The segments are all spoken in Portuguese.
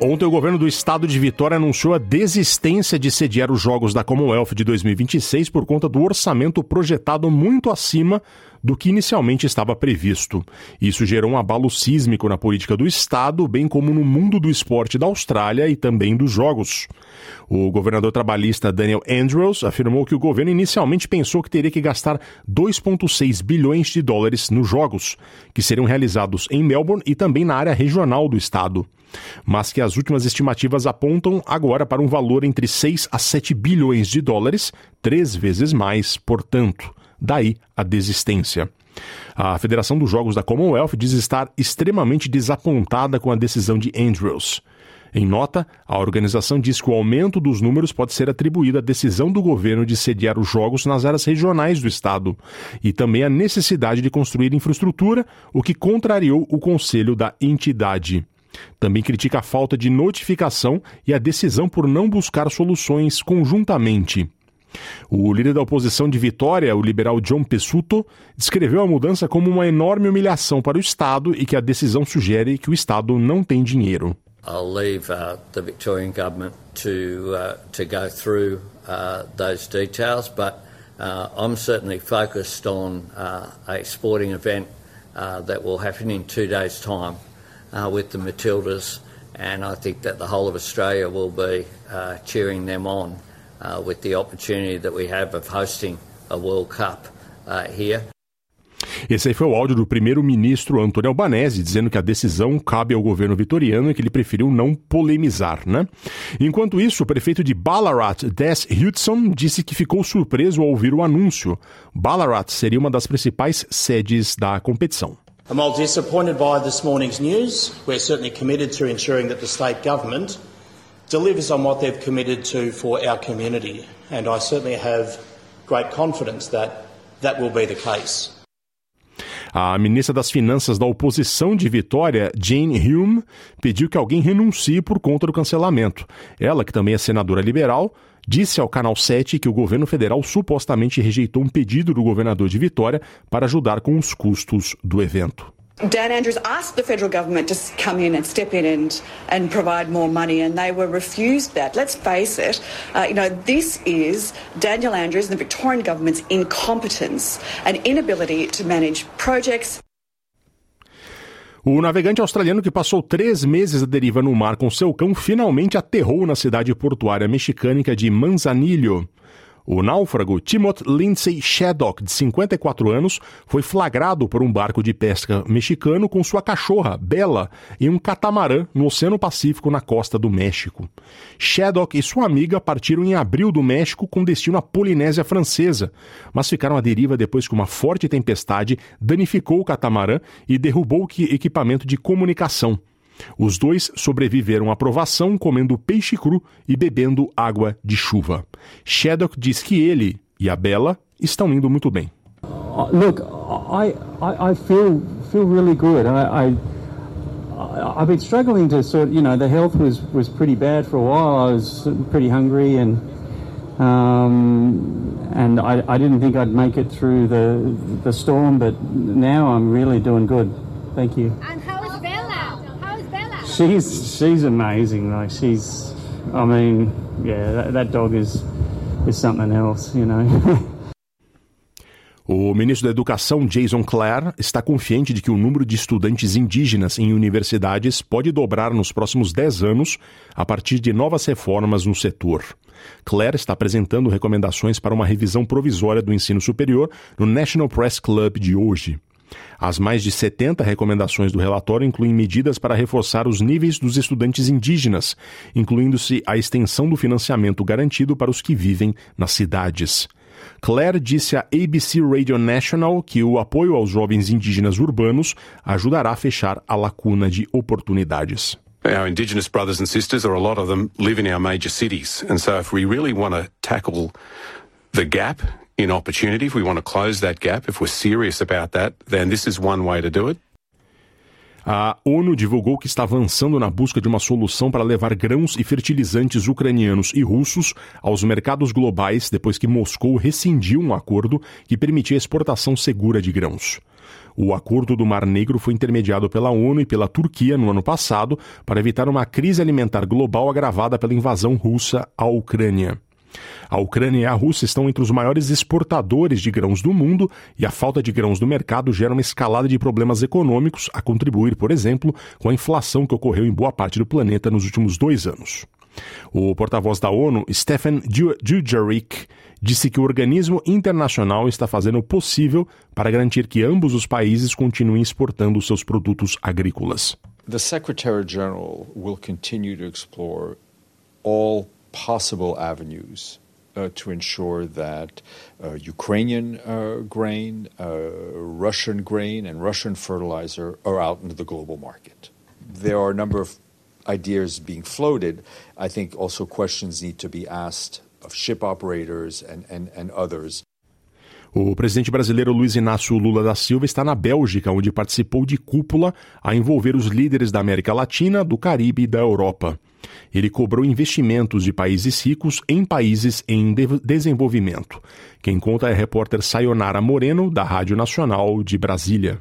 Ontem, o governo do estado de Vitória anunciou a desistência de sediar os Jogos da Commonwealth de 2026 por conta do orçamento projetado muito acima do que inicialmente estava previsto. Isso gerou um abalo sísmico na política do Estado, bem como no mundo do esporte da Austrália e também dos Jogos. O governador trabalhista Daniel Andrews afirmou que o governo inicialmente pensou que teria que gastar 2,6 bilhões de dólares nos Jogos, que seriam realizados em Melbourne e também na área regional do Estado mas que as últimas estimativas apontam agora para um valor entre 6 a 7 bilhões de dólares, três vezes mais, portanto. Daí a desistência. A Federação dos Jogos da Commonwealth diz estar extremamente desapontada com a decisão de Andrews. Em nota, a organização diz que o aumento dos números pode ser atribuído à decisão do governo de sediar os Jogos nas áreas regionais do Estado e também à necessidade de construir infraestrutura, o que contrariou o conselho da entidade. Também critica a falta de notificação e a decisão por não buscar soluções conjuntamente. O líder da oposição de Vitória, o liberal John Pessuto, descreveu a mudança como uma enorme humilhação para o Estado e que a decisão sugere que o Estado não tem dinheiro. I'll leave uh, the Victorian government to uh, to go through uh, those details, but uh, I'm certainly focused on uh, a sporting event uh, that will happen in two days' time. Uh, with the Matildas, and I think that the whole of Australia will be uh, cheering them on uh, with the opportunity that we have of hosting a World Cup uh, here. Esse aí foi o áudio do primeiro-ministro Antônio Albanese, dizendo que a decisão cabe ao governo vitoriano e que ele preferiu não polemizar, né? Enquanto isso, o prefeito de Ballarat, Des Hudson, disse que ficou surpreso ao ouvir o anúncio. Ballarat seria uma das principais sedes da competição. And while disappointed by this morning's news, we're certainly committed to ensuring that the state government delivers on what they've committed to for our community. And I certainly have great confidence that that will be the case. A ministra das Finanças da oposição de Vitória, Jane Hume, pediu que alguém renuncie por conta do cancelamento. Ela, que também é senadora liberal, disse ao Canal 7 que o governo federal supostamente rejeitou um pedido do governador de Vitória para ajudar com os custos do evento. Dan Andrews asked the federal government to come in and step in and, and provide more money, and they were refused that. Let's face it, uh, you know, this is Daniel Andrews and the Victorian government's incompetence and inability to manage projects. O navegante australiano que passou três meses à deriva no mar com seu cão finalmente aterrou na cidade portuária mexicânica de Manzanillo. O náufrago Timothy Lindsay Shaddock, de 54 anos, foi flagrado por um barco de pesca mexicano com sua cachorra, Bella, em um catamarã no Oceano Pacífico na costa do México. Shaddock e sua amiga partiram em abril do México com destino à Polinésia Francesa, mas ficaram à deriva depois que uma forte tempestade danificou o catamarã e derrubou o equipamento de comunicação. Os dois sobreviveram à provação comendo peixe cru e bebendo água de chuva. Shaddock diz que ele e a Bella estão indo muito bem. Uh, look, I, I, I feel feel really good. I, I I've been struggling to sort. You know, the health was was pretty bad for a while. I was pretty hungry and. Um, and I, I didn't think I'd make it through the the storm, but now I'm really doing good. Thank you. And how is Bella? How is Bella? She's she's amazing. Like she's, I mean, yeah, that, that dog is is something else, you know. O ministro da Educação, Jason Clare, está confiante de que o número de estudantes indígenas em universidades pode dobrar nos próximos 10 anos a partir de novas reformas no setor. Clare está apresentando recomendações para uma revisão provisória do ensino superior no National Press Club de hoje. As mais de 70 recomendações do relatório incluem medidas para reforçar os níveis dos estudantes indígenas, incluindo-se a extensão do financiamento garantido para os que vivem nas cidades. Claire disse à ABC Radio National que o apoio aos jovens indígenas urbanos ajudará a fechar a lacuna de oportunidades. Our Indigenous brothers and sisters, or a lot of them, live in our major cities. And so if we really want to tackle the gap in opportunity, if we want to close that gap, if we're serious about that, then this is one way to do it. A ONU divulgou que está avançando na busca de uma solução para levar grãos e fertilizantes ucranianos e russos aos mercados globais depois que Moscou rescindiu um acordo que permitia a exportação segura de grãos. O acordo do Mar Negro foi intermediado pela ONU e pela Turquia no ano passado para evitar uma crise alimentar global agravada pela invasão russa à Ucrânia. A Ucrânia e a Rússia estão entre os maiores exportadores de grãos do mundo e a falta de grãos no mercado gera uma escalada de problemas econômicos, a contribuir, por exemplo, com a inflação que ocorreu em boa parte do planeta nos últimos dois anos. O porta-voz da ONU, Stefan Dujarric, disse que o organismo internacional está fazendo o possível para garantir que ambos os países continuem exportando seus produtos agrícolas. The Secretary General will continue to explore all possible avenues uh, to ensure that uh, Ukrainian uh, grain, uh, Russian grain, and Russian fertilizer are out into the global market. There are a number of ideas being floated. I think also questions need to be asked of ship operators and, and, and others. O presidente brasileiro Luiz Inácio Lula da Silva está na Bélgica, onde participou de cúpula a envolver os líderes da América Latina, do Caribe e da Europa. Ele cobrou investimentos de países ricos em países em de desenvolvimento. Quem conta é a repórter Sayonara Moreno, da Rádio Nacional de Brasília.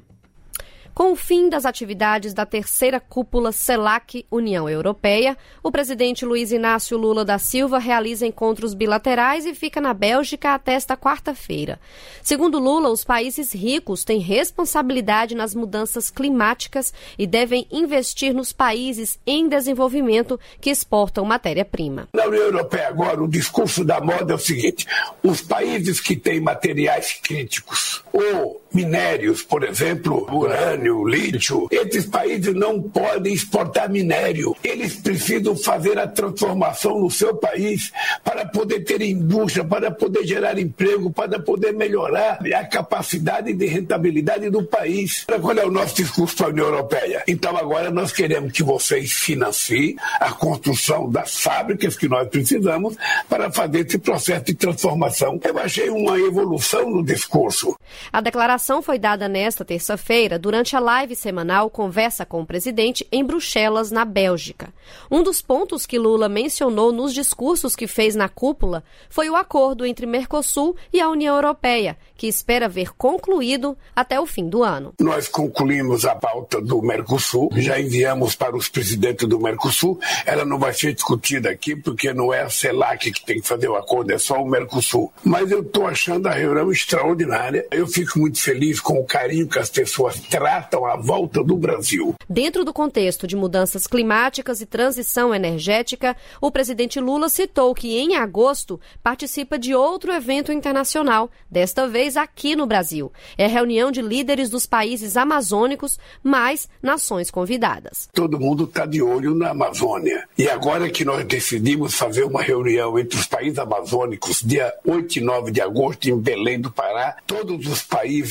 Com o fim das atividades da terceira cúpula CELAC União Europeia, o presidente Luiz Inácio Lula da Silva realiza encontros bilaterais e fica na Bélgica até esta quarta-feira. Segundo Lula, os países ricos têm responsabilidade nas mudanças climáticas e devem investir nos países em desenvolvimento que exportam matéria-prima. Na União Europeia, agora, o discurso da moda é o seguinte: os países que têm materiais críticos ou minérios, por exemplo, urânio, lítio. Esses países não podem exportar minério. Eles precisam fazer a transformação no seu país para poder ter indústria, para poder gerar emprego, para poder melhorar a capacidade de rentabilidade do país. Qual é o nosso discurso para a União Europeia? Então agora nós queremos que vocês financiem a construção das fábricas que nós precisamos para fazer esse processo de transformação. Eu achei uma evolução no discurso. A declaração foi dada nesta terça-feira durante a live semanal Conversa com o Presidente em Bruxelas, na Bélgica. Um dos pontos que Lula mencionou nos discursos que fez na cúpula foi o acordo entre Mercosul e a União Europeia, que espera ver concluído até o fim do ano. Nós concluímos a pauta do Mercosul, já enviamos para os presidentes do Mercosul. Ela não vai ser discutida aqui porque não é a CELAC que tem que fazer o acordo, é só o Mercosul. Mas eu estou achando a reunião extraordinária. Eu fico muito feliz com o carinho que as pessoas tratam a volta do Brasil. Dentro do contexto de mudanças climáticas e transição energética, o presidente Lula citou que em agosto participa de outro evento internacional, desta vez aqui no Brasil. É reunião de líderes dos países amazônicos, mais nações convidadas. Todo mundo está de olho na Amazônia. E agora que nós decidimos fazer uma reunião entre os países amazônicos, dia 8 e 9 de agosto, em Belém do Pará, todos os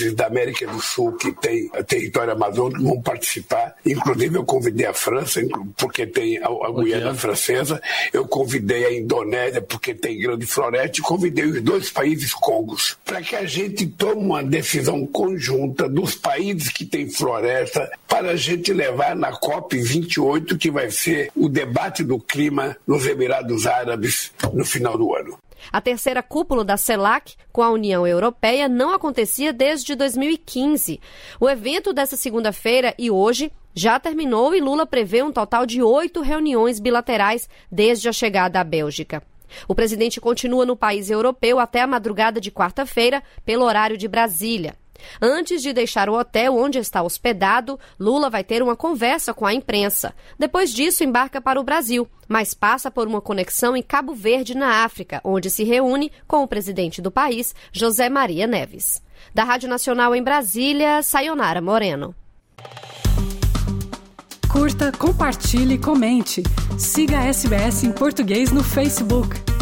países da América do Sul que têm território amazônico vão participar. Inclusive, eu convidei a França, porque tem a, a Guiana Francesa, eu convidei a Indonésia, porque tem grande floresta, e convidei os dois países Congos, para que a gente tome uma decisão conjunta dos países que têm floresta, para a gente levar na COP28, que vai ser o debate do clima nos Emirados Árabes no final do ano. A terceira cúpula da CELAC com a União Europeia não acontecia desde 2015. O evento dessa segunda-feira e hoje já terminou e Lula prevê um total de oito reuniões bilaterais desde a chegada à Bélgica. O presidente continua no país europeu até a madrugada de quarta-feira, pelo horário de Brasília. Antes de deixar o hotel onde está hospedado, Lula vai ter uma conversa com a imprensa. Depois disso, embarca para o Brasil, mas passa por uma conexão em Cabo Verde, na África, onde se reúne com o presidente do país, José Maria Neves. Da Rádio Nacional em Brasília, Sayonara Moreno. Curta, compartilhe, comente. Siga a SBS em português no Facebook.